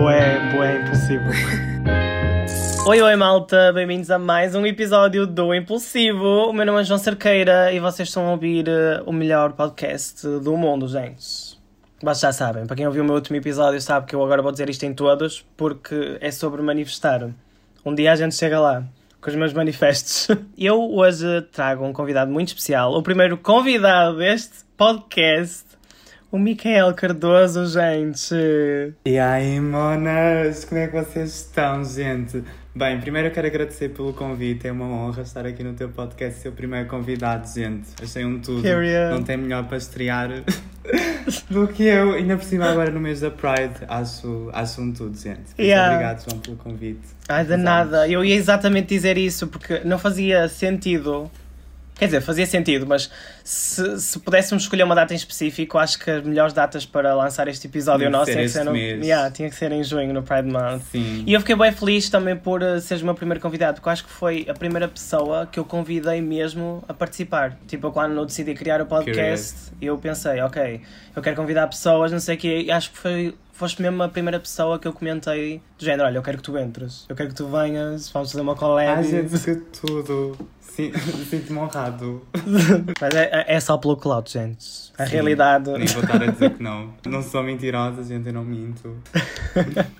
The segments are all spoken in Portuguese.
Boé, boé, impulsivo. Oi, oi, malta, bem-vindos a mais um episódio do Impulsivo. O meu nome é João Cerqueira e vocês estão a ouvir uh, o melhor podcast do mundo, gente. Mas já sabem, para quem ouviu o meu último episódio sabe que eu agora vou dizer isto em todos porque é sobre manifestar. Um dia a gente chega lá com os meus manifestos. Eu hoje trago um convidado muito especial, o primeiro convidado deste podcast, o Micael Cardoso, gente. E aí, monas, como é que vocês estão, gente? Bem, primeiro eu quero agradecer pelo convite, é uma honra estar aqui no teu podcast, ser o primeiro convidado, gente. Achei um tudo, Period. não tem melhor para estrear do que eu, ainda por cima agora no mês da Pride, acho, acho um tudo, gente. Isso, Yeah. Obrigado, João, pelo convite. Ai, de Fizemos. nada. Eu ia exatamente dizer isso porque não fazia sentido. Quer dizer, fazia sentido, mas se, se pudéssemos escolher uma data em específico, acho que as melhores datas para lançar este episódio Tinha que nosso ser tinha que ser no. Yeah, tinha que ser em junho, no Pride Month. Sim. E eu fiquei bem feliz também por uh, seres o meu primeiro convidado, porque acho que foi a primeira pessoa que eu convidei mesmo a participar. Tipo, quando eu decidi criar o podcast, eu pensei, ok, eu quero convidar pessoas, não sei o quê, e acho que foi, foste mesmo a primeira pessoa que eu comentei do género, olha, eu quero que tu entres, eu quero que tu venhas, vamos fazer uma colega. Ai, gente, que tudo. Sinto-me honrado. Mas é, é só pelo clout, gente. A Sim, realidade. Nem vou estar a dizer que não. Não sou mentirosa, gente, eu não minto.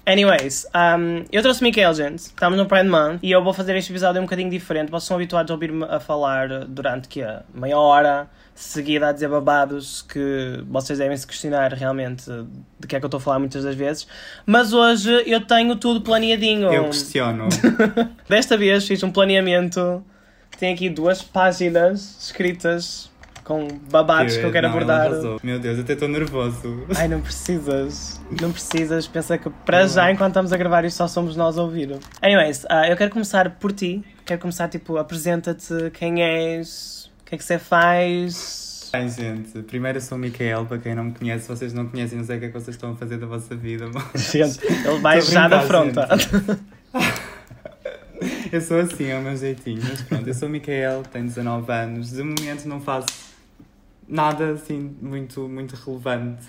Anyways, um, eu trouxe o Mikael, gente. Estamos no Pride Month e eu vou fazer este episódio um bocadinho diferente. Vocês são habituados a ouvir-me a falar durante que é meia hora seguida a dizer babados que vocês devem se questionar realmente de que é que eu estou a falar muitas das vezes. Mas hoje eu tenho tudo planeadinho. Eu questiono. Desta vez fiz um planeamento. Tem aqui duas páginas escritas com babados que eu quero Não, abordar. Meu Deus, eu até estou nervoso. Ai, não precisas. Não precisas. Pensa que para já, enquanto estamos a gravar isto, só somos nós a ouvir. Anyways, ah, eu quero começar por ti. Quero começar, tipo, apresenta-te quem és, que é que você faz. Ai, gente, primeiro eu sou o Micael, para quem não me conhece, vocês não conhecem, não sei o que é que vocês estão a fazer da vossa vida. mas- Gente, ele vai já da fronta. Eu sou assim, é o meu jeitinho, mas pronto, eu sou o Micael, tenho 19 anos, de momento não faço nada assim muito, muito relevante,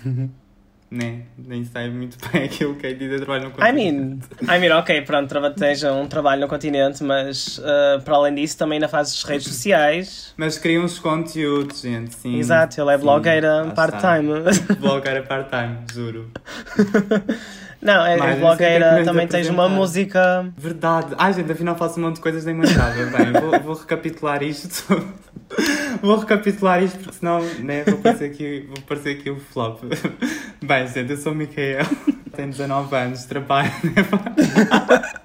né? Nem sei muito bem aquilo que é dizer trabalho no I continente. mean, I mean, ok, pronto, tens um trabalho no continente, mas ah, para além disso também ainda fazes redes sociais. Mas criam uns conteúdos, gente, sim. Exato, ele é blogueira part-time. Blogueira part-time, juro. Não, é, é é que blogueira, vais também tens uma música. Verdade. Ai, gente, afinal faço um monte de coisas nem lembrava. Bem, vou, vou recapitular isto. vou recapitular isto porque senão né, vou, parecer aqui, vou parecer aqui o flop. Bem, gente, eu sou o Micael, tenho 19 anos, trabalho. Estou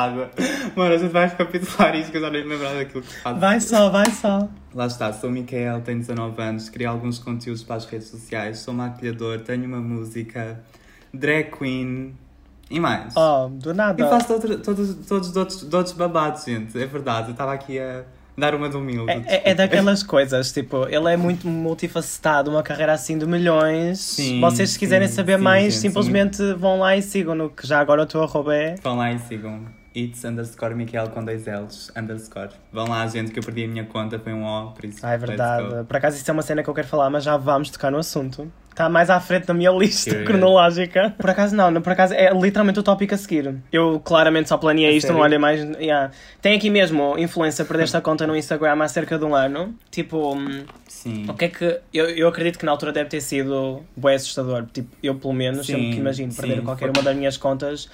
passada. Mano, a gente vai recapitular isto que eu já nem me lembrava daquilo que faço. Vai só, vai só. Lá está, sou o Micael, tenho 19 anos, crio alguns conteúdos para as redes sociais, sou maquilhador, tenho uma música, drag queen e mais. Oh, do nada. E faço todos, todos, todos, todos babados, gente. É verdade. Eu estava aqui a dar uma de humilde. É, é, é daquelas coisas, tipo, ele é muito multifacetado, uma carreira assim de milhões. Sim, Vocês, se quiserem sim, saber sim, mais, simplesmente vão lá e sigam-no, que já agora o teu arroba é. Vão lá e sigam. It's underscore Michael com dois L's. Underscore. Vão lá, gente, que eu perdi a minha conta. Foi um O, por isso. Ah, é verdade. Por acaso isso é uma cena que eu quero falar, mas já vamos tocar no assunto. Está mais à frente na minha lista cronológica. Por acaso não, não, por acaso é literalmente o tópico a seguir. Eu claramente só planeei A isto, não sério? olhei mais. yeah. Tem aqui mesmo influência para esta conta no Instagram há cerca de um ano. Tipo, hum, Sim. o que é que. Eu, eu acredito que na altura deve ter sido bem assustador. Tipo, eu pelo menos, Sim, sempre que imagino sim, perder qualquer foi- uma das minhas contas.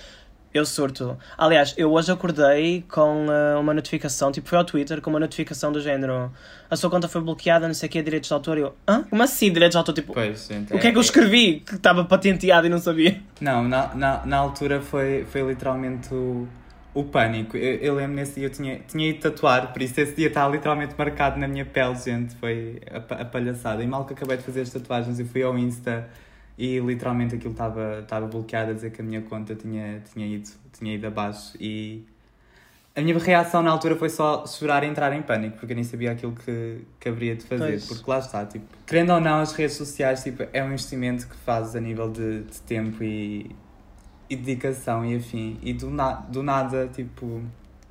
Eu surto. Aliás, eu hoje acordei com ah, uma notificação, tipo, foi ao Twitter com uma notificação do género: a sua conta foi bloqueada, não sei o que, direitos de autor. E eu, hã? Como assim, direitos de autor? Tipo, Pois, o que é que eu escrevi que estava patenteado e não sabia? Não, na, na, na altura foi, foi literalmente o, o pânico. Eu, eu lembro nesse dia, eu tinha, tinha ido tatuar, por isso esse dia está literalmente marcado na minha pele, gente. Foi a, a palhaçada. E mal que acabei de fazer as tatuagens, eu fui ao Insta e literalmente aquilo estava estava bloqueado a dizer que a minha conta tinha, tinha, ido, tinha ido abaixo. E a minha reação na altura foi só chorar e entrar em pânico, porque eu nem sabia aquilo que, que haveria de fazer. Pois. Porque lá está, tipo, querendo ou não, as redes sociais tipo, é um investimento que fazes a nível de, de tempo e, e dedicação e afim. E do, na, do nada, tipo,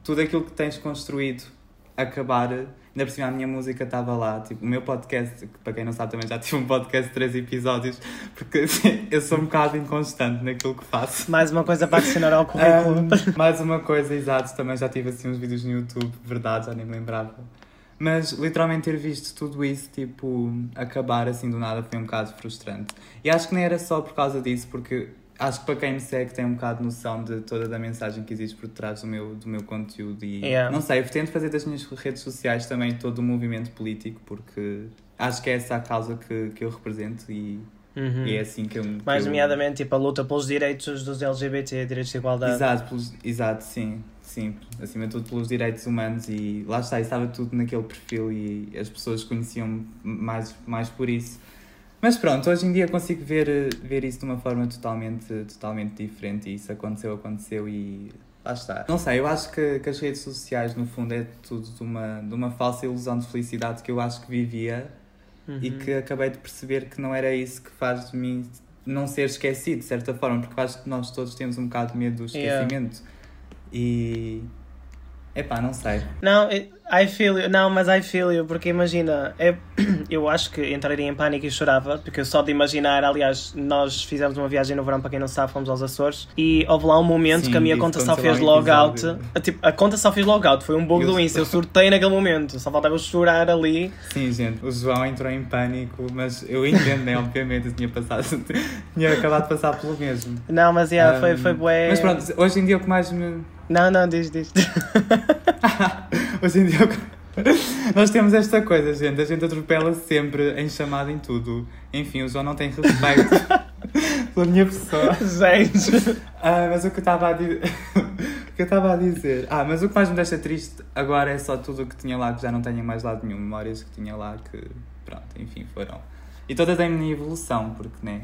tudo aquilo que tens construído acabar. Ainda por cima a minha música estava lá, tipo, o meu podcast, que para quem não sabe também já tive um podcast de três episódios, porque assim, eu sou um bocado inconstante naquilo que faço. Mais uma coisa para adicionar ao currículo. Um, mais uma coisa, exato, também já tive assim uns vídeos no YouTube, verdade, já nem me lembrava. Mas literalmente ter visto tudo isso, tipo, acabar assim do nada foi um bocado frustrante. E acho que nem era só por causa disso, porque acho que para quem me segue tem um bocado noção de toda a mensagem que existe por trás do meu, do meu conteúdo e Yeah. não sei, eu tento fazer das minhas redes sociais também todo o movimento político porque acho que é essa a causa que, que eu represento e, Uhum. e é assim que eu que Mais eu- nomeadamente, tipo, a luta pelos direitos dos LGBT, direitos de igualdade. Exato, pelos- exato, sim, sim, acima de tudo pelos direitos humanos e lá está, estava tudo naquele perfil e as pessoas conheciam-me mais, mais por isso. Mas pronto, hoje em dia consigo ver, eh, ver isso de uma forma totalmente, totalmente diferente e isso aconteceu, aconteceu e lá está. Não sei, eu acho que, que as redes sociais no fundo é tudo de uma, de uma falsa ilusão de felicidade que eu acho que vivia Uhum. e que acabei de perceber que não era isso que faz de mim não ser esquecido, de certa forma, porque acho que nós todos temos um bocado de medo do Yeah. esquecimento. E. Epá, não sei. Não, I feel you. Não, mas I feel you, porque imagina, é, eu acho que entraria em pânico e chorava, porque só de imaginar, aliás, nós fizemos uma viagem no verão, para quem não sabe, fomos aos Açores, e houve lá um momento Sim, que a minha conta só fez logout. A, tipo, a conta só fez logout, foi um bug do Insta, eu surtei naquele momento, só faltava eu chorar ali. Sim, gente, o João entrou em pânico, mas eu entendo, né? Obviamente, eu tinha passado. tinha acabado de passar pelo mesmo. Não, mas yeah, foi, Um, foi bué. Mas pronto, hoje em dia o que mais me. Não, não, diz, diz. Hoje em dia. Nós temos esta coisa, gente. A gente atropela sempre em chamada em tudo. Enfim, o João não tem respeito pela minha pessoa. Gente. Ah, mas o que eu estava a dizer. que eu estava a dizer. Ah, mas o que mais me deixa triste agora é só tudo o que tinha lá que já não tenho mais lado nenhum. Memórias que tinha lá que. Pronto, enfim, foram. E todas em minha evolução, porque, né?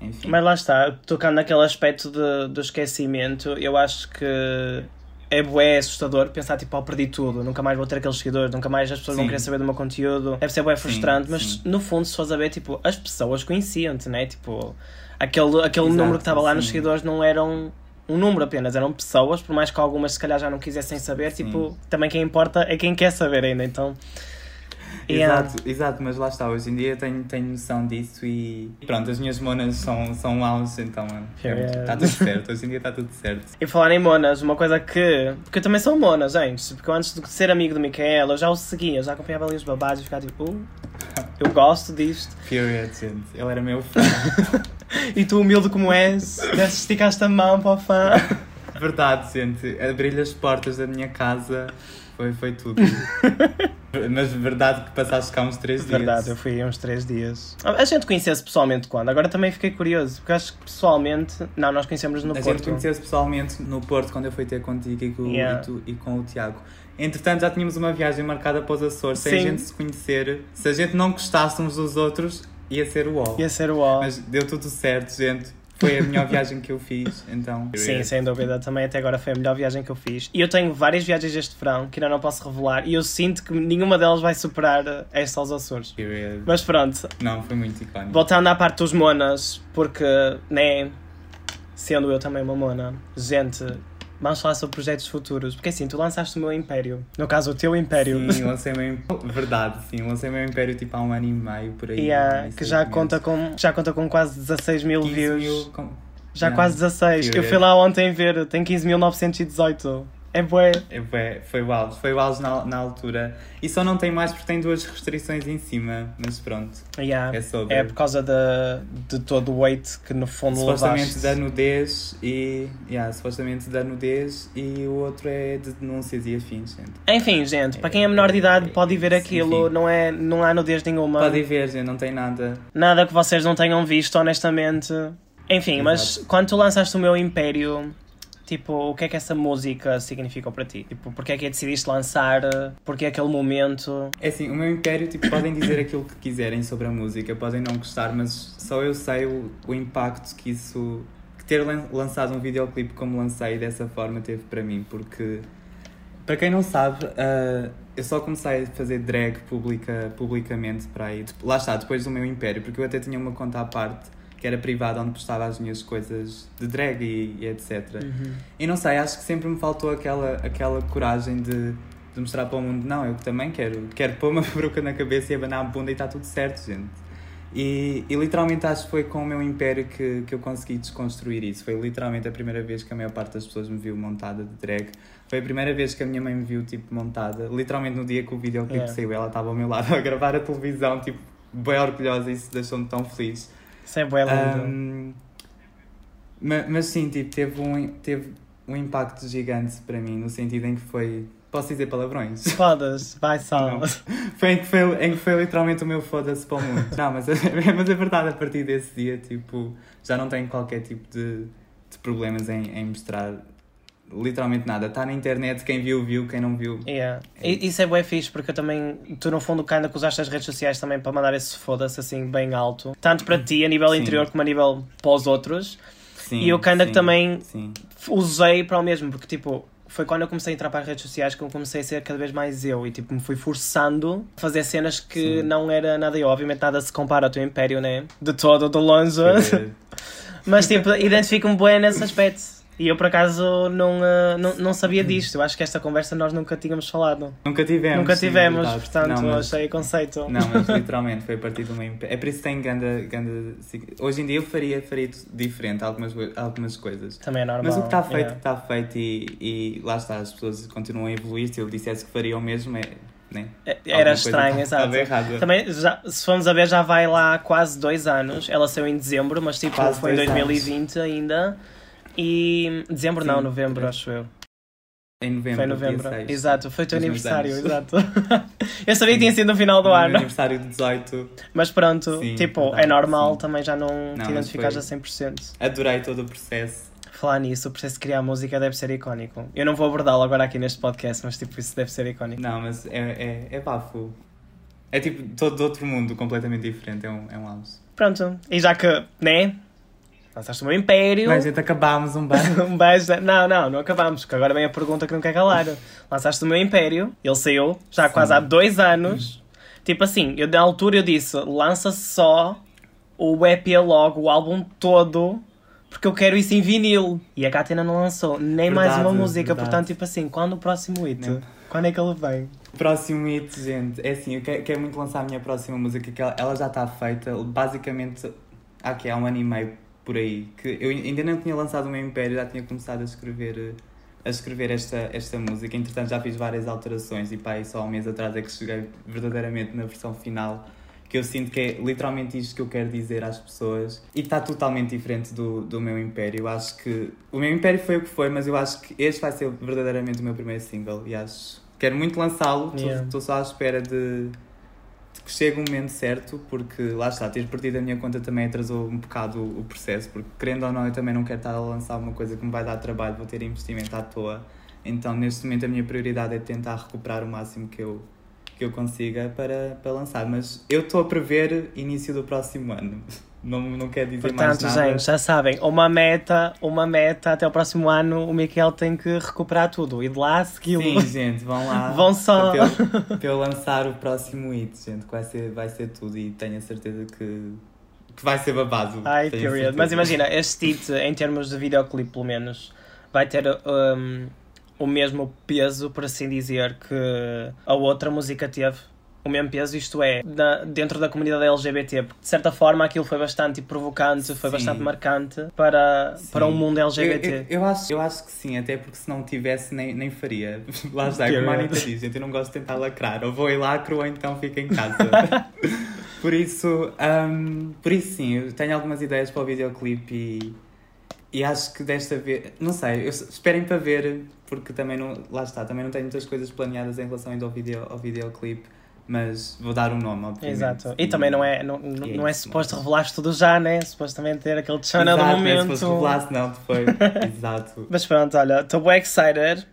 Enfim. Mas lá está, tocando naquele aspecto de, do esquecimento, eu acho que é bué assustador pensar tipo, oh, perdi tudo, nunca mais vou ter aqueles seguidores, nunca mais as pessoas vão Sim. querer saber do meu conteúdo. Deve ser bué frustrante, mas sim. no fundo, se fores a ver, tipo, as pessoas conheciam-te, né? Tipo, aquele, aquele Exato, número que estava lá nos sim. seguidores não eram um número apenas, eram pessoas, por mais que algumas se calhar já não quisessem saber, Sim. tipo, também quem importa é quem quer saber ainda, então. Yeah. Exato, exato, mas lá está, hoje em dia tenho, tenho noção disso e pronto, as minhas monas são, são auge, então está tudo certo, hoje em dia está tudo certo. E falar em monas, uma coisa que. Porque eu também sou mona, gente. Porque eu antes de ser amigo do Micaela, eu já o seguia, eu já acompanhava ali os babados e ficava tipo, uh, eu gosto disto. Period, gente, ele era meu fã. E tu, humilde como és, esticaste a mão para o fã. Verdade, gente, abrir-lhe as portas da minha casa foi, foi tudo. mas verdade que passaste cá uns três dias. Verdade, eu fui uns 3 dias. A gente conheceu-se pessoalmente quando? Agora também fiquei curioso, porque acho que pessoalmente. Não, nós conhecemos no A gente Porto. conheceu-se pessoalmente no Porto quando eu fui ter contigo e com, Yeah. e, tu- e com o Tiago. Entretanto, já tínhamos uma viagem marcada para os Açores, sem a gente se conhecer. Se a gente não gostasse uns dos outros, ia ser o ó. Ia ser o ó. Mas deu tudo certo, gente. Foi a melhor viagem que eu fiz, então. Sim, sem dúvida. Também até agora foi a melhor viagem que eu fiz. E eu tenho várias viagens este verão que ainda não posso revelar. E eu sinto que nenhuma delas vai superar esta aos Açores. Period. Mas pronto, Não, foi muito icónico. voltando à parte dos monas, porque, né, sendo eu também uma mona, gente, vamos falar sobre projetos futuros. Porque assim, tu lançaste o meu império. No caso, o teu império. Sim, lancei o meu império. Verdade, sim, lancei o meu império tipo há um ano e meio por aí. Nem que já conta, com, já conta com quase 16 mil 15 views. mil com- Já Yeah. quase 16. Eu Period. fui lá ontem ver, tem 15.918. É bué. É, bué, foi o auge, foi o auge na, na altura. E só não tem mais porque tem duas restrições em cima, mas pronto. Yeah. É sobre. É por causa de, de todo o weight que no fundo supostamente levaste. da nudez e. Yeah, supostamente da nudez e o outro é de denúncias e afins, gente. Enfim, gente, para quem é menor de idade pode ir ver aquilo, Enfim. não, é, não há nudez nenhuma. Podem ver, gente, não tem nada. Nada que vocês não tenham visto, honestamente. Enfim, mas Exato. quando tu lançaste o meu Império, tipo, o que é que essa música significou para ti? Tipo, porque é que a decidiste lançar? Porque é aquele momento? É assim, o meu império, tipo, podem dizer aquilo que quiserem sobre a música, podem não gostar, mas só eu sei o, o impacto que isso. que ter lan- lançado um videoclipe como lancei dessa forma teve para mim, porque. Para quem não sabe, ah, eu só comecei a fazer drag publica, publicamente para aí. Lá está, depois do meu império, porque eu até tinha uma conta à parte que era privada onde postava as minhas coisas de drag e, e etc. E não sei, acho que sempre me faltou aquela, aquela coragem de de mostrar para o mundo, não, eu também quero, quero pôr uma peruca na cabeça e abanar a bunda e está tudo certo, gente. E, e, literalmente acho que foi com o meu império que, que eu consegui desconstruir isso. Foi literalmente a primeira vez que a maior parte das pessoas me viu montada de drag. Foi a primeira vez que a minha mãe me viu tipo montada. Literalmente no dia que o videoclipe yeah. saiu, ela estava ao meu lado a gravar a televisão, tipo, bem orgulhosa e isso deixou-me tão feliz. Isso é lindo. Um, mas, mas sim, tipo, teve um, teve um impacto gigante para mim, no sentido em que foi Posso dizer palavrões? Foda-se, vai só. Foi em que foi, em que foi literalmente o meu foda-se para o mundo. Não, mas, mas é verdade, a partir desse dia, tipo, já não tenho qualquer tipo de, de problemas em, em mostrar literalmente nada. Está na internet, quem viu, viu, quem não viu. Yeah. É isso é bem fixe, porque eu também, tu no fundo, que ainda usaste as redes sociais também para mandar esse foda-se assim bem alto, tanto para ti, a nível sim. interior, como a nível para os outros. Sim, e eu kinda que também sim. usei para o mesmo, porque tipo, foi quando eu comecei a entrar para as redes sociais que eu comecei a ser cada vez mais eu e tipo me fui forçando a fazer cenas que Sim. não era nada eu. Obviamente nada se compara ao teu império, né? De todo, de longe. Mas tipo, identifico-me bem nesse aspecto. E eu por acaso não, uh, não, não sabia disto. Eu acho que esta conversa nós nunca tínhamos falado. Nunca tivemos. Nunca tivemos, sim, portanto não, mas, achei conceito. Não, mas literalmente foi a partir do meio. É por isso que tem ganda, ganda. Hoje em dia eu faria, faria diferente algumas, algumas coisas. Também é normal. Mas o que está feito, yeah. está feito e, e lá está, as pessoas continuam a evoluir. Se eu dissesse que faria o mesmo, é, né? É, era estranho, exato. Também, já, se formos a ver, já vai lá quase dois anos. Ela saiu em dezembro, mas tipo, quase foi em 2020 anos. ainda. E dezembro Sim, não, novembro, acho eu. Em novembro. Foi novembro. 16, exato, foi o teu aniversário, exato. eu sabia que tinha sido no final do ano. aniversário de 18. Mas pronto, sim, tipo, verdade, é normal sim. também já não, não te identificares a 100%. Adorei todo o processo. Falar nisso, o processo de criar música deve ser icónico. Eu não vou abordá-lo agora aqui neste podcast, mas tipo, isso deve ser icónico. Não, mas é, é, é bafo. É tipo todo outro mundo, completamente diferente. É um, é um house. Pronto, e já que, né? Lançaste o meu império. Mas gente, acabámos um beijo. um beijo. Não, não, não acabámos, porque agora vem a pergunta que não quer calar. Lançaste o meu império, ele saiu já Sim. quase há dois anos. Tipo assim, eu na altura eu disse, lança só o EP logo, o álbum todo, porque eu quero isso em vinil. E a Katina não lançou nem verdade, mais uma música, verdade. portanto, tipo assim, quando o próximo hit? Não. Quando é que ele vem? Próximo hit, gente, é assim, eu quero, quero muito lançar a minha próxima música, que ela, ela já está feita, basicamente, aqui há um ano e meio por aí. Que eu ainda não tinha lançado o meu Império, já tinha começado a escrever, a escrever esta, esta música. Entretanto, já fiz várias alterações e pá, só há um mês atrás é que cheguei verdadeiramente na versão final. Que eu sinto que é literalmente isto que eu quero dizer às pessoas e está totalmente diferente do, do meu Império. Eu acho que o meu Império foi o que foi, mas eu acho que este vai ser verdadeiramente o meu primeiro single e acho quero muito lançá-lo. Estou yeah. só à espera de que chega o momento certo, porque lá está, ter perdido a minha conta também atrasou um bocado o processo, porque querendo ou não, eu também não quero estar a lançar uma coisa que me vai dar trabalho, vou ter investimento à toa. Então, neste momento, a minha prioridade é tentar recuperar o máximo que eu, que eu consiga para, para lançar. Mas eu estou a prever início do próximo ano. Não, não quer dizer Portanto, mais nada. gente, já sabem, uma meta, uma meta até o próximo ano, o Miquel tem que recuperar tudo e de lá segui-lo. Sim, gente, vão lá. vão só. Para eu, para eu lançar o próximo hit, gente, que vai ser, vai ser tudo e tenho a certeza que, que vai ser babado. Ai, period. Mas imagina, este hit, em termos de videoclipe, pelo menos, vai ter. Um, o mesmo peso, por assim dizer, que a outra música teve o mesmo peso, isto é, na, dentro da comunidade LGBT, porque de certa forma aquilo foi bastante provocante, foi sim. bastante marcante para, para um mundo LGBT. Eu, eu, eu, acho, eu acho que sim, até porque se não tivesse nem, nem faria. Lá está, como a Anitta diz, eu não gosto de tentar lacrar, ou vou e lacro ou então fico em casa. por isso, um, por isso sim, eu tenho algumas ideias para o videoclipe e, e acho que desta vez, não sei, esperem para ver, porque também não, lá está, também não tenho muitas coisas planeadas em relação ainda ao, video, ao videoclipe mas vou dar um nome, obviamente. Exato. E, e também não é, não, é não é suposto revelar tudo já, né? Supostamente ter aquele channel no momento. Exato, se fosse revelasse, não, depois. Exato. Mas pronto, olha, estou bem excited.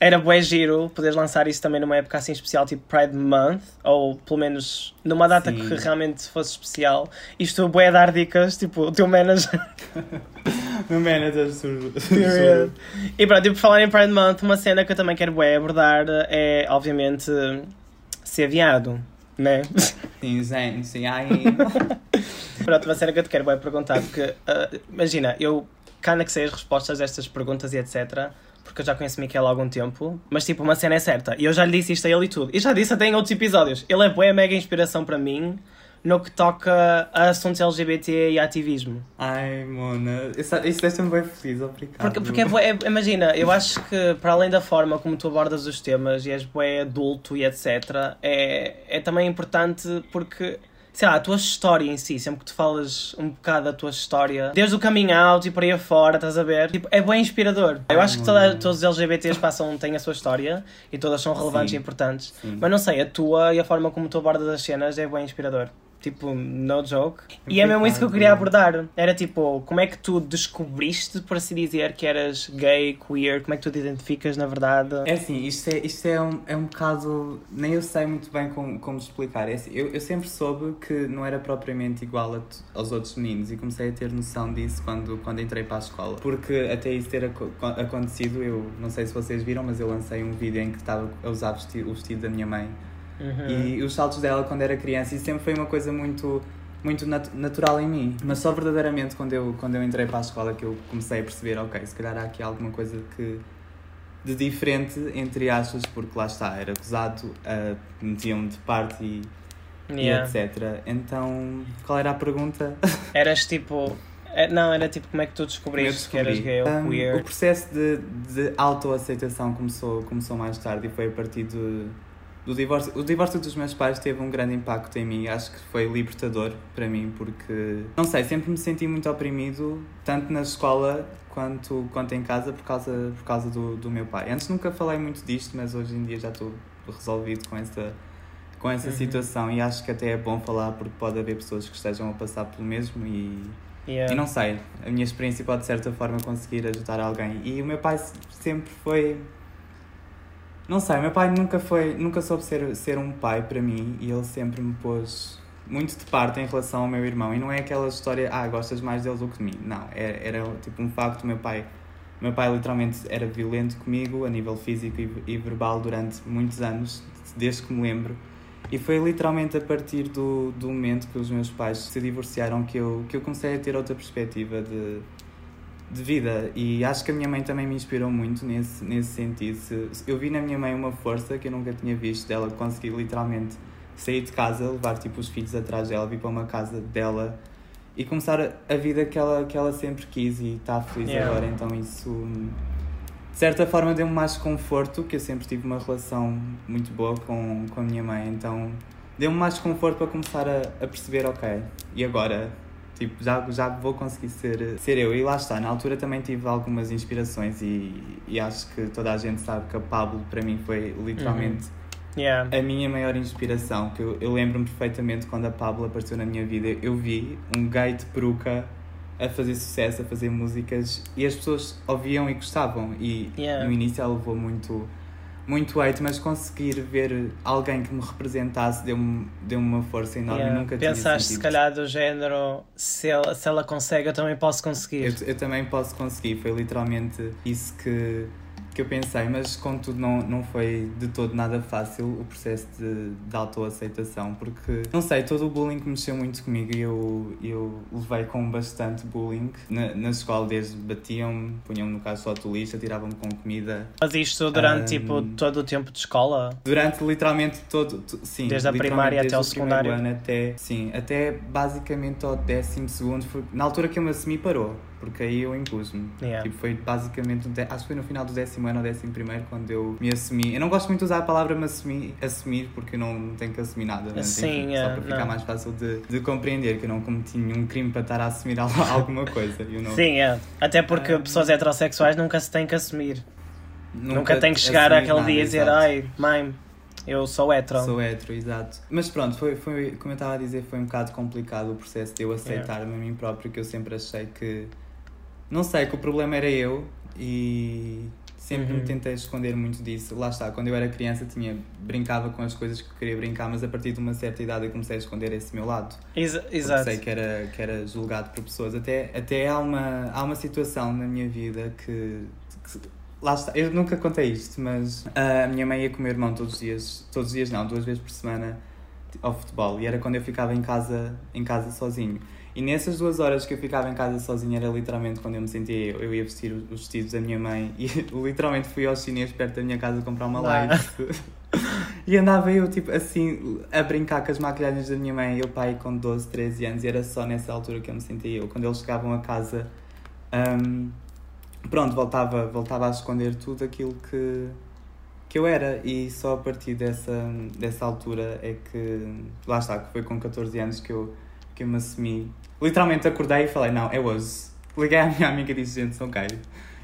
Era bué giro poderes lançar isso também numa época assim especial, tipo Pride Month, ou pelo menos numa data Sim. que realmente fosse especial. E estou bué a dar dicas, tipo, o teu manager. meu manager surge. E pronto, e por falar em Pride Month, uma cena que eu também quero bué abordar é, obviamente ser viado, né? Sim, gente, sim, ai. Pronto, uma cena que eu te quero vai perguntar, porque uh, imagina, eu cada que sei as respostas a estas perguntas e etc. porque eu já conheço Miquel há algum tempo, mas tipo, uma cena é certa. E eu já lhe disse isto a ele e tudo. E já disse até em outros episódios. Ele é boa mega inspiração para mim no que toca a assuntos LGBT e ativismo. Ai, Mona, isso, isso deixa-me bem feliz, obrigado. Porque, porque é, é- imagina, eu acho que para além da forma como tu abordas os temas e és bué adulto e etc, é, é também importante porque, sei lá, a tua história em si, sempre que tu falas um bocado da tua história, desde o coming out e por aí afora, estás a ver, tipo, é bem inspirador. Eu acho que toda, todos os LGBTs passam, têm a sua história e todas são relevantes Sim. e importantes, Sim. mas não sei, a tua e a forma como tu abordas as cenas é bem inspirador. Tipo, no joke. E é mesmo isso que eu queria abordar. Era tipo, como é que tu descobriste, por assim dizer, que eras gay, queer? Como é que tu te identificas na verdade? É assim, isto é, isto é, um, é um bocado. Nem eu sei muito bem como, como explicar. É assim, eu, eu sempre soube que não era propriamente igual a aos outros meninos e comecei a ter noção disso quando, quando entrei para a escola. Porque até isso ter aco- acontecido, eu não sei se vocês viram, mas eu lancei um vídeo em que estava a usar vesti- o vestido da minha mãe Uhum. e os saltos dela quando era criança e sempre foi uma coisa muito muito nat- natural em mim mas só verdadeiramente quando eu quando eu entrei para a escola que eu comecei a perceber ok se calhar há aqui alguma coisa que de diferente entre aspas porque lá está era acusado uh, metiam-me de parte e, e Yeah. etc então qual era a pergunta Eras tipo. é- Não, era tipo como é que tu descobriste que eras gay ou Um, queer? O processo de, de autoaceitação começou, começou mais tarde e foi a partir do, do divórcio. O divórcio dos meus pais teve um grande impacto em mim. Acho que foi libertador para mim porque, não sei, sempre me senti muito oprimido, tanto na escola quanto, quanto em casa, por causa, por causa do, do meu pai. Antes nunca falei muito disto, mas hoje em dia já estou resolvido com essa, com essa Uhum. situação e acho que até é bom falar porque pode haver pessoas que estejam a passar pelo mesmo e Yeah. e não sei, a minha experiência pode de certa forma conseguir ajudar alguém. E o meu pai se- sempre foi. Não sei, meu pai nunca foi, nunca soube ser, ser um pai para mim e ele sempre me pôs muito de parte em relação ao meu irmão. E não é aquela história, ah, gostas mais dele do que de mim. Não, era, era tipo um facto. Meu pai, meu pai literalmente era violento comigo a nível físico e, e verbal durante muitos anos, desde que me lembro. E foi literalmente a partir do, do momento que os meus pais se divorciaram que eu, que eu comecei a ter outra perspectiva de, de vida. E acho que a minha mãe também me inspirou muito nesse, nesse sentido. Se- se- Eu vi na minha mãe uma força que eu nunca tinha visto dela conseguir literalmente sair de casa, levar tipo os filhos atrás dela, vir para uma casa dela e começar a, a vida que ela, que ela sempre quis e está feliz Yeah. agora. Então isso de certa forma deu-me mais conforto, que eu sempre tive uma relação muito boa com, com a minha mãe, então deu-me mais conforto para começar a, a perceber, ok, e agora? Tipo, já, já vou conseguir ser, ser eu. E lá está, na altura também tive algumas inspirações e, e acho que toda a gente sabe que a Pablo para mim foi literalmente Yeah. a minha maior inspiração, que eu, eu lembro-me perfeitamente quando a Pablo apareceu na minha vida, eu vi um gay de peruca a fazer sucesso, a fazer músicas e as pessoas ouviam e gostavam e Yeah. no início ela levou muito muito hate, mas conseguir ver alguém que me representasse deu-me deu uma força enorme Yeah. e nunca tinha Pensaste se calhar do género, se ela, se ela consegue, eu também posso conseguir. Eu, eu também posso conseguir, foi literalmente isso que, que eu pensei, mas contudo não, não foi de todo nada fácil o processo de, de autoaceitação, porque não sei, todo o bullying mexeu muito comigo e eu, eu levei com bastante bullying na, na escola, desde batiam-me, punham-me no caso só lista, tiravam-me com comida. Mas isto durante Um, tipo todo o tempo de escola? Durante literalmente todo, sim, Desde a primária desde até o primeiro secundário? ano até, sim, até basicamente ao décimo segundo, foi- na altura que eu me assumi parou, porque aí eu impus-me. Yeah. Tipo, foi basicamente, de- acho que foi no final do décimo ano ou décimo primeiro quando eu me assumi. Eu não gosto muito de usar a palavra me assumi, assumir porque eu não tenho que assumir nada, mas Sim, enfim, é, só para ficar não. mais fácil de, de compreender que eu não cometi nenhum crime para estar a assumir al- alguma coisa. You know? Sim, é. Até porque Um, pessoas heterossexuais nunca se têm que assumir. Nunca, Nunca têm que chegar assumir àquele nada, dia e dizer, exato. ai, mãe, eu sou hetero. Sou hetero, exato. Mas pronto, foi, foi, como eu estava a dizer, foi um bocado complicado o processo de eu aceitar-me a mim próprio, que eu sempre achei que. Não sei, que o problema era eu e sempre Uhum. me tentei esconder muito disso. Lá está, quando eu era criança tinha, brincava com as coisas que queria brincar, mas a partir de uma certa idade eu comecei a esconder esse meu lado. Porque Exato. sei que era, que era julgado por pessoas. Até, até há, uma, há uma situação na minha vida que, que- Lá está, eu nunca contei isto, mas a minha mãe ia com o meu irmão todos os dias, todos os dias não, duas vezes por semana ao futebol. E era quando eu ficava em casa, em casa sozinho. E nessas duas horas que eu ficava em casa sozinha, era literalmente quando eu me sentia eu, eu ia vestir os vestidos da minha mãe e literalmente fui aos chineses perto da minha casa comprar uma light. e andava eu, tipo, assim, a brincar com as maquilhagens da minha mãe, eu pai com 12, 13 anos, e era só nessa altura que eu me sentia eu. Quando eles chegavam a casa, um, pronto, voltava, voltava a esconder tudo aquilo que, que eu era, e só a partir dessa, dessa altura é que, lá está, que foi com 14 anos que eu, que eu me assumi literalmente acordei e falei, não, é hoje. Liguei à minha amiga e disse, gente, são caio.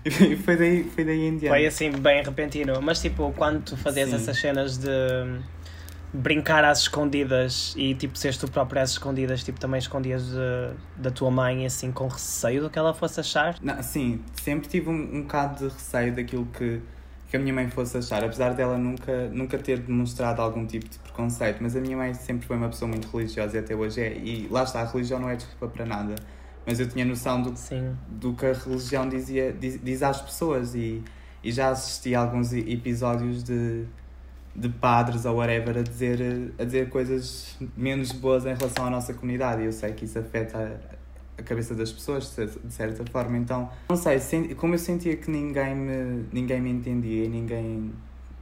E foi daí, foi daí em diante. Foi assim, bem repentino. Mas tipo, quando tu fazias Sim. essas cenas de brincar às escondidas e tipo seres tu próprio às escondidas, tipo também escondias de, da tua mãe assim com receio do que ela fosse achar? Não, sim, sempre tive um, um bocado de receio daquilo que que a minha mãe fosse achar, apesar dela nunca, nunca ter demonstrado algum tipo de preconceito, mas a minha mãe sempre foi uma pessoa muito religiosa e até hoje é, e lá está, a religião não é desculpa para nada, mas eu tinha noção do, do que a religião dizia, diz, diz às pessoas. E, e já assisti a alguns episódios de, de padres ou whatever a dizer, a dizer coisas menos boas em relação à nossa comunidade. E eu sei que isso afeta a cabeça das pessoas, de certa forma. Então, não sei, como eu sentia que ninguém me, ninguém me entendia e ninguém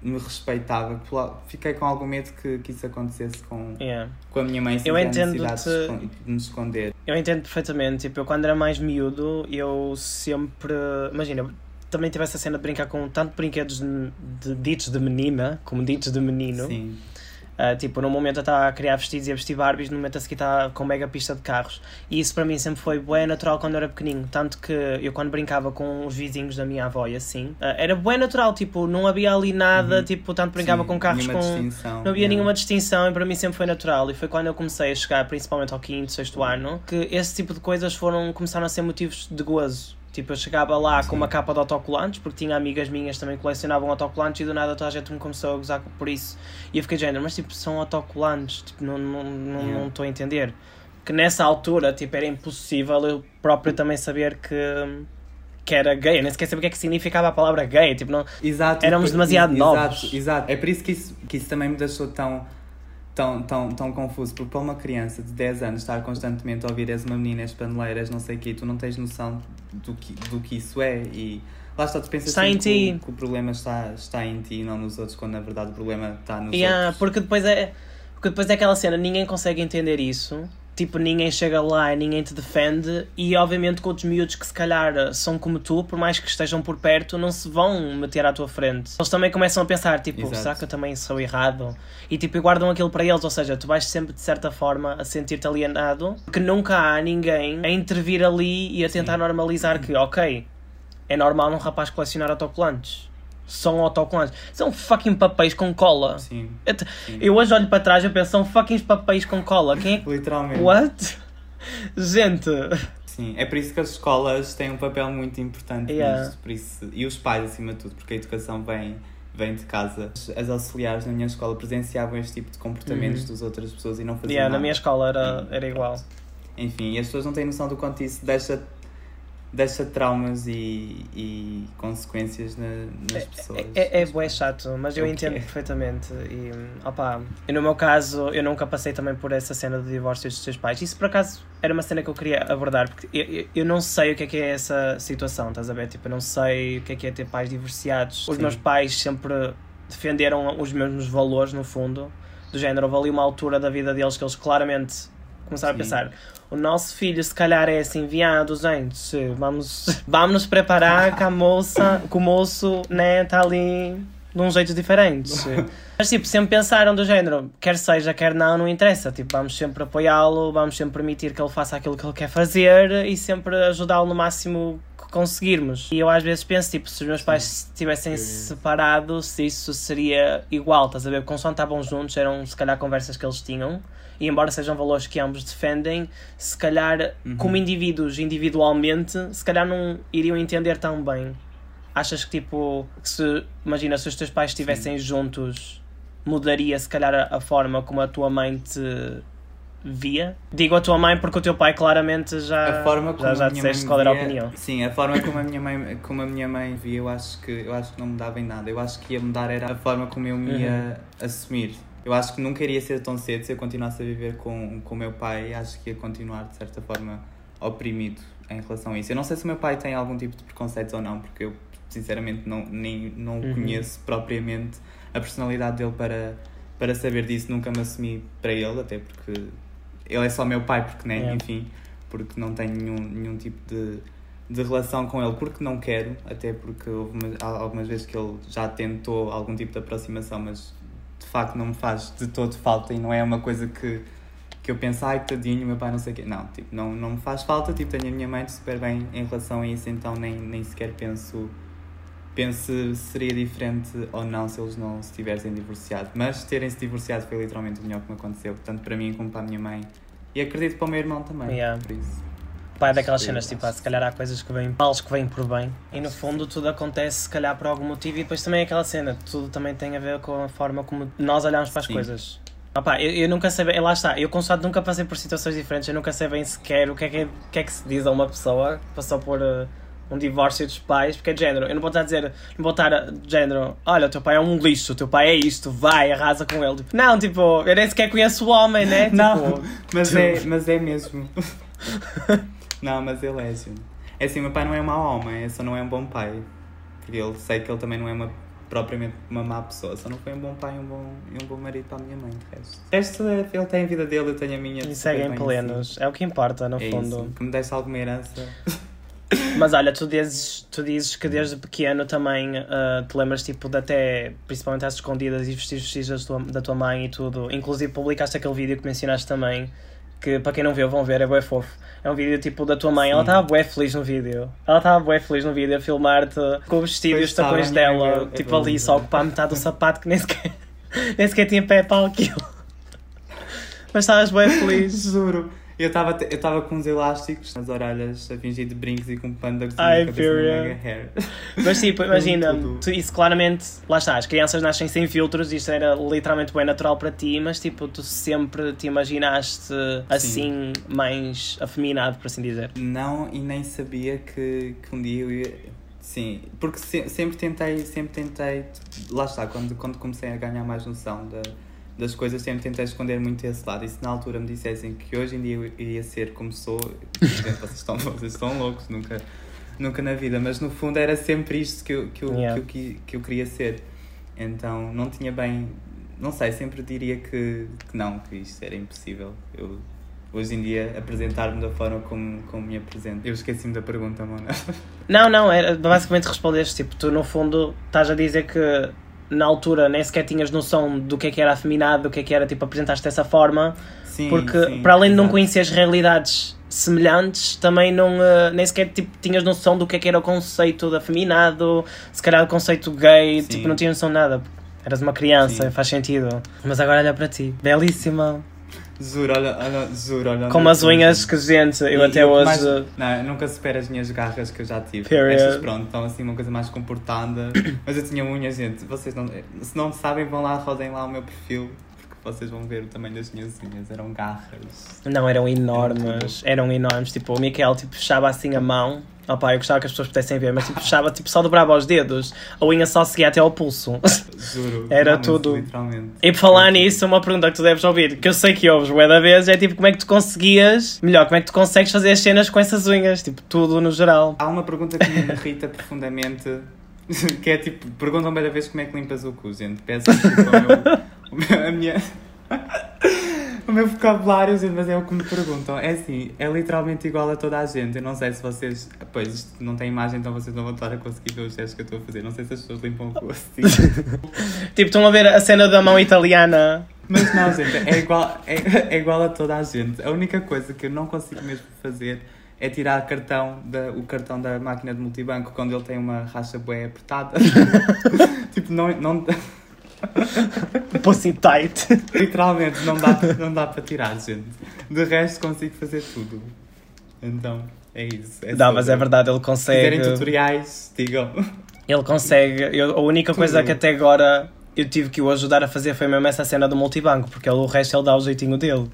me respeitava, fiquei com algum medo que, que isso acontecesse com, yeah. com a minha mãe se eu entendo necessidade de me esconder. Eu entendo perfeitamente, tipo, eu quando era mais miúdo, eu sempre, imagina, também tive essa cena de brincar com tanto brinquedos de, de ditos de menina como ditos de menino. Sim Uh, tipo, no momento eu estava a criar vestidos e a vestir Barbies, no momento a seguir estava com mega pista de carros. E isso para mim sempre foi bem natural quando eu era pequenino. Tanto que eu, quando brincava com os vizinhos da minha avó e assim, uh, era bem natural. Tipo, não havia ali nada, uhum. tipo, tanto brincava Sim, com carros com. Não havia nenhuma distinção e para mim sempre foi natural. E foi quando eu comecei a chegar, principalmente ao quinto, sexto ano, que esse tipo de coisas foram começaram a ser motivos de gozo. Tipo, eu chegava lá Sim. com uma capa de autocolantes, porque tinha amigas minhas também que colecionavam autocolantes e do nada toda a gente me começou a gozar por isso. E eu fiquei de género, mas tipo, são autocolantes, tipo, não estou não, não, não a entender. Que nessa altura, tipo, era impossível eu próprio também saber que que era gay, eu nem sequer sabia o que é que significava a palavra gay, tipo, não, exato, éramos demasiado exato, novos. Exato, é por isso que isso, que isso também me deixou tão tão, tão, tão confuso, porque para uma criança de 10 anos estar constantemente a ouvir és uma menina, és paneleiras, não sei o quê, tu não tens noção do que, do que isso é e lá está, tu pensas está em ti. Que, o, problema está, está em ti e não nos outros, quando na verdade o problema está nos yeah, outros. Porque depois é, porque depois é aquela cena, ninguém consegue entender isso tipo, ninguém chega lá e ninguém te defende, e obviamente com outros miúdos que se calhar são como tu, por mais que estejam por perto, não se vão meter à tua frente. Eles também começam a pensar, tipo, Exato. será que eu também sou errado? E tipo, guardam aquilo para eles, ou seja, tu vais sempre de certa forma a sentir-te alienado, porque nunca há ninguém a intervir ali e a tentar Sim. normalizar que, ok, é normal um rapaz colecionar autocolantes são autocolantes. São fucking papéis com cola. Sim. Eu, sim. eu hoje olho para trás e penso, são fucking papéis com cola. Quem é Literalmente. What? Gente. Sim, é por isso que as escolas têm um papel muito importante yeah. nisto. Por isso, e os pais, acima de tudo, porque a educação vem, vem de casa. As auxiliares na minha escola presenciavam este tipo de comportamentos uhum. das outras pessoas e não faziam yeah, nada. Na minha escola era, era igual. Enfim, e as pessoas não têm noção do quanto isso deixa deixa traumas e, e consequências na, nas é, pessoas. É, é, é bué chato, mas eu okay. entendo perfeitamente. E, opa, e no meu caso, eu nunca passei também por essa cena de divórcio dos teus pais. Isso por acaso era uma cena que eu queria abordar, porque eu, eu não sei o que é que é essa situação, estás a ver? Tipo, eu não sei o que é que é ter pais divorciados. Os Sim. meus pais sempre defenderam os mesmos valores, no fundo, do género. Houve ali uma altura da vida deles que eles claramente começaram Sim. a pensar o nosso filho se calhar é assim, viado, gente, vamos, vamos nos preparar que a moça, que o moço, né, está ali de um jeito diferente. Mas tipo, sempre pensaram do género, quer seja, quer não, não interessa. Tipo, vamos sempre apoiá-lo, vamos sempre permitir que ele faça aquilo que ele quer fazer e sempre ajudá-lo no máximo conseguirmos. E eu às vezes penso, tipo, se os meus pais estivessem separados, isso seria igual, estás a ver? Consoante estavam juntos, eram se calhar conversas que eles tinham e embora sejam valores que ambos defendem, se calhar, uhum. como indivíduos, individualmente, se calhar não iriam entender tão bem. Achas que, tipo, que se, imagina, se os teus pais estivessem juntos, mudaria, se calhar, a, a forma como a tua mãe te via? Digo a tua mãe porque o teu pai claramente já, a forma como já, já disseste qual era a opinião. Sim, a forma como a minha mãe, como a minha mãe via, eu acho que eu acho que não mudava em nada. Eu acho que ia mudar era a forma como eu me ia uhum. assumir Eu acho que nunca iria ser tão cedo se eu continuasse a viver com, com o meu pai. Acho que ia continuar, de certa forma, oprimido em relação a isso. Eu não sei se o meu pai tem algum tipo de preconceitos ou não, porque eu, sinceramente, não, nem, não Uhum. conheço propriamente a personalidade dele para, para saber disso. Nunca me assumi para ele, até porque ele é só meu pai, porque, né, Yeah. enfim, porque não tenho nenhum, nenhum tipo de, de relação com ele, porque não quero, até porque houve algumas vezes que ele já tentou algum tipo de aproximação, mas de facto não me faz de todo falta e não é uma coisa que, que eu penso, ai tadinho, meu pai não sei o quê. Não, tipo, não, não me faz falta, tipo, tenho a minha mãe super bem em relação a isso, então nem, nem sequer penso, penso se seria diferente ou não se eles não se tivessem divorciado. Mas terem se divorciado foi literalmente o melhor que me aconteceu, tanto para mim como para a minha mãe. E acredito para o meu irmão também, Yeah. por isso. Pá, é daquelas cenas, tipo, ah, se calhar há coisas que vêm, males que vêm por bem, e no fundo tudo acontece, se calhar, por algum motivo, e depois também é aquela cena, tudo também tem a ver com a forma como nós olhamos para as Sim. coisas. Ah pá, eu, eu nunca sei bem, lá está, eu com sorte nunca passei por situações diferentes, eu nunca sei bem sequer o que é que, é- o que, é que se diz a uma pessoa que passou por uh, um divórcio dos pais, porque é de género, eu não vou estar a dizer, não vou estar a- de género, olha, o teu pai é um lixo, o teu pai é isto, vai, arrasa com ele. Tipo, não, tipo, eu nem sequer conheço o homem, né? Não. Tipo, Mas é, mas é mesmo. não, mas ele é, gente. É assim, meu pai não é um mau homem, só não é um bom pai. Porque ele sei que ele também não é uma, propriamente uma má pessoa, só não foi um bom pai e um bom, um bom marido para a minha mãe, de resto. É- ele tem a vida dele, eu tenho a minha. e seguem plenos, é o que importa, no assim. É fundo. isso, que me deixe alguma herança. Mas olha, tu dizes, tu dizes que desde pequeno também ah, te lembras tipo de até, principalmente às escondidas e vestir vestidos da da tua mãe e tudo. Inclusive publicaste aquele vídeo que mencionaste também, que para quem não viu vão ver, é bué fofo. É um vídeo tipo da tua mãe, ela Sim. estava bué feliz no vídeo. Ela estava bué feliz no vídeo a filmar-te com o vestido e os tacões dela, é- tipo ali só ocupar metade do sapato que nem sequer, nem sequer tinha pé para aquilo. Mas estavas bué feliz. Juro. Eu estava eu estava com uns elásticos nas orelhas, a fingir de brincos e com panda tinha a cabeça mega hair. Mas tipo, imagina, tu- isso claramente, lá está, as crianças nascem sem filtros, isto era literalmente bem natural para ti, mas tipo, tu sempre te imaginaste assim, mais afeminado, por assim dizer. Não, e nem sabia que, que um dia eu ia. Sim, porque se- sempre tentei, sempre tentei. Lá está, quando, quando comecei a ganhar mais noção da, das coisas, sempre tentei esconder muito esse lado. E se na altura me dissessem que hoje em dia eu iria ser como sou, vocês estão, vocês estão loucos, nunca, nunca na vida. Mas no fundo era sempre isto que eu, que eu, Yeah. que eu, que, que eu queria ser. Então não tinha bem. Não sei, sempre diria que, que não, que isto era impossível. Eu, hoje em dia, apresentar-me da forma como, como me apresento. Eu esqueci-me da pergunta, Mona. Não, não, era, basicamente respondeste, tipo, tu no fundo estás a dizer que na altura nem sequer tinhas noção do que é que era afeminado, do que é que era, tipo, apresentaste dessa forma, Sim, porque sim, para além de não conheceres realidades semelhantes, também não, eh, nem sequer tipo, tinhas noção do que é que era o conceito de afeminado, se calhar o conceito gay, Sim. tipo, não tinhas noção de nada. Eras uma criança, faz sentido. Mas agora olha para ti, belíssima, Juro, olha, olha, juro, olha. com umas unhas que gente, eu E- até hoje. mais- Não, nunca supero as minhas garras que eu já tive. Period. Estas, pronto, estão assim uma coisa mais comportada. Mas eu tinha unhas, gente. Vocês não. Se não sabem, vão lá, rodem lá o meu perfil. Porque vocês vão ver o tamanho das minhas unhas. Eram garras. Não, eram enormes, eram enormes. Tipo, o Miquel tipo, fechava assim a mão. Opá, eu gostava que as pessoas pudessem ver, mas tipo, fechava, tipo, só dobrava os dedos. A unha só seguia até ao pulso. Juro. Era tudo. Literalmente. E por falar nisso, uma pergunta que tu deves ouvir, que eu sei que ouves bué da vez, é tipo, como é que tu conseguias, melhor, como é que tu consegues fazer as cenas com essas unhas? Tipo, tudo no geral. Há uma pergunta que me irrita profundamente. Que é tipo, perguntam bem da vez como é que limpas o cu, gente. Peço tipo, meu- a minha. O meu vocabulário, gente, mas é o que me perguntam. É assim, é literalmente igual a toda a gente. Eu não sei se vocês. Pois, isto não tem imagem, então vocês não vão estar a conseguir ver os gestos que eu estou a fazer. Não sei se as pessoas limpam o assim. Tipo, estão a ver a cena da mão italiana. Mas não, gente, é igual, é, é igual a toda a gente. A única coisa que eu não consigo mesmo fazer é tirar cartão da, o cartão da máquina de multibanco quando ele tem uma racha bué apertada. tipo, não, não, Pussy tight. literalmente não dá, não dá para tirar, gente. De resto consigo fazer tudo. Então, é isso. É Não, mas é verdade, ele Se consegue. quiserem tutoriais, digam. Ele consegue. eu- a única coisa Tudo. que até agora eu tive que o ajudar a fazer foi mesmo essa cena do multibanco, porque ele, o resto ele dá o jeitinho dele.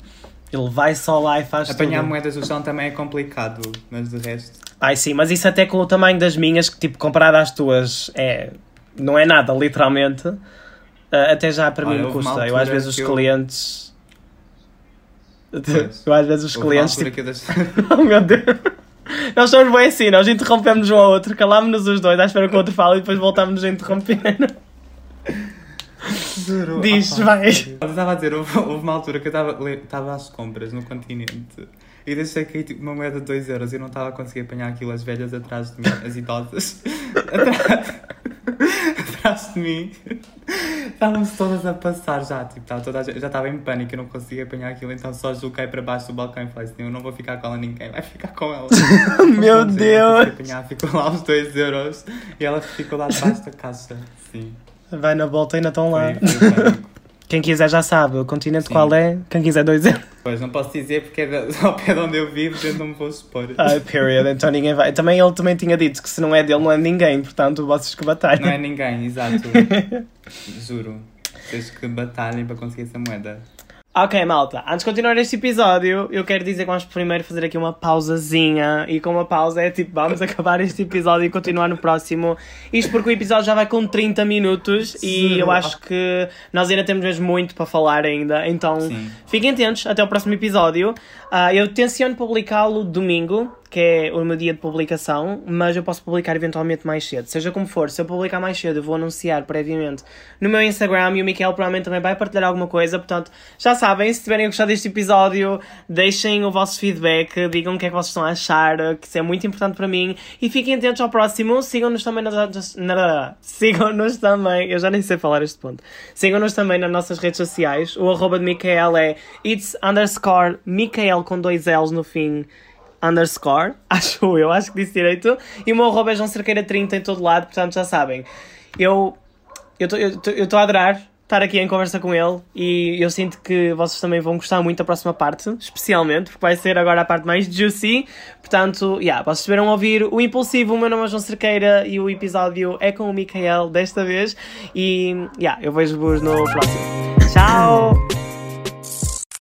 Ele vai só lá e faz Apanhar tudo. moedas do chão também é complicado, mas de resto. Ai sim, mas isso até com o tamanho das minhas, que tipo, comparado às tuas, é. Não é nada, literalmente. Uh, até já para Olha, mim me custa. Eu às vezes os eu- clientes. Eu às vezes os Houve clientes. Tipo... deixei- Oh meu Deus! Nós somos bem assim, nós interrompemos um ao outro, calámos-nos os dois à espera que o outro fale e depois voltamos a interromper. Juro. Diz, Ah, vai. Eu estava a dizer, houve, houve uma altura que eu estava às compras no continente e deixei cair tipo, uma moeda de 2 euros e eu não estava a conseguir apanhar aquilo, as velhas atrás de mim, as idosas, atrás, atrás de mim. Estávamos todas a passar já, tipo, estava toda já estava em pânico, eu não conseguia apanhar aquilo, então só joguei para baixo do balcão e falei assim, eu não vou ficar com ela, ninguém vai ficar com ela. Meu Deus! apanhar, ficou lá os 2 euros e ela ficou lá debaixo da caixa, sim. Vai na volta e ainda estão lá. Foi, foi. Quem quiser já sabe, o continente Sim. qual é? Quem quiser dois euros. Pois, não posso dizer porque é ao pé de onde eu vivo, eu não me vou expor. Ai, period, então ninguém vai. Também ele também tinha dito que se não é dele, não é ninguém, portanto vocês que batalhem. Não é ninguém, exato. Juro. Vocês que batalhem para conseguir essa moeda. Ok, malta, antes de continuar este episódio, eu quero dizer que vamos primeiro fazer aqui uma pausazinha. E com uma pausa é tipo, vamos acabar este episódio e continuar no próximo. Isto porque o episódio já vai com 30 minutos e Juro. eu acho que nós ainda temos mesmo muito para falar ainda. Então Sim. fiquem atentos até o próximo episódio. Ah, eu tenciono publicá-lo domingo, que é o meu dia de publicação, mas eu posso publicar eventualmente mais cedo. Seja como for, se eu publicar mais cedo, eu vou anunciar previamente no meu Instagram e o Miquel provavelmente também vai partilhar alguma coisa. Portanto, já sabem, se tiverem gostado deste episódio, deixem o vosso feedback, digam o que é que vocês estão a achar, que isso é muito importante para mim. E fiquem atentos ao próximo. Sigam-nos também nas. na- Sigam-nos também. Eu já nem sei falar este ponto. Sigam-nos também nas nossas redes sociais. O arroba de Micael é it's underscore Micael com dois L's no fim underscore, acho eu, acho que disse direito. E o meu arroba é João Cerqueira 30 em todo lado, portanto já sabem. Eu estou a adorar estar aqui em conversa com ele e eu sinto que vocês também vão gostar muito da próxima parte, especialmente, porque vai ser agora a parte mais juicy. Portanto, yeah, vocês estiveram a ouvir o Impulsivo, o meu nome é João Cerqueira e o episódio é com o Micael desta vez. E yeah, eu vejo-vos no próximo. Tchau!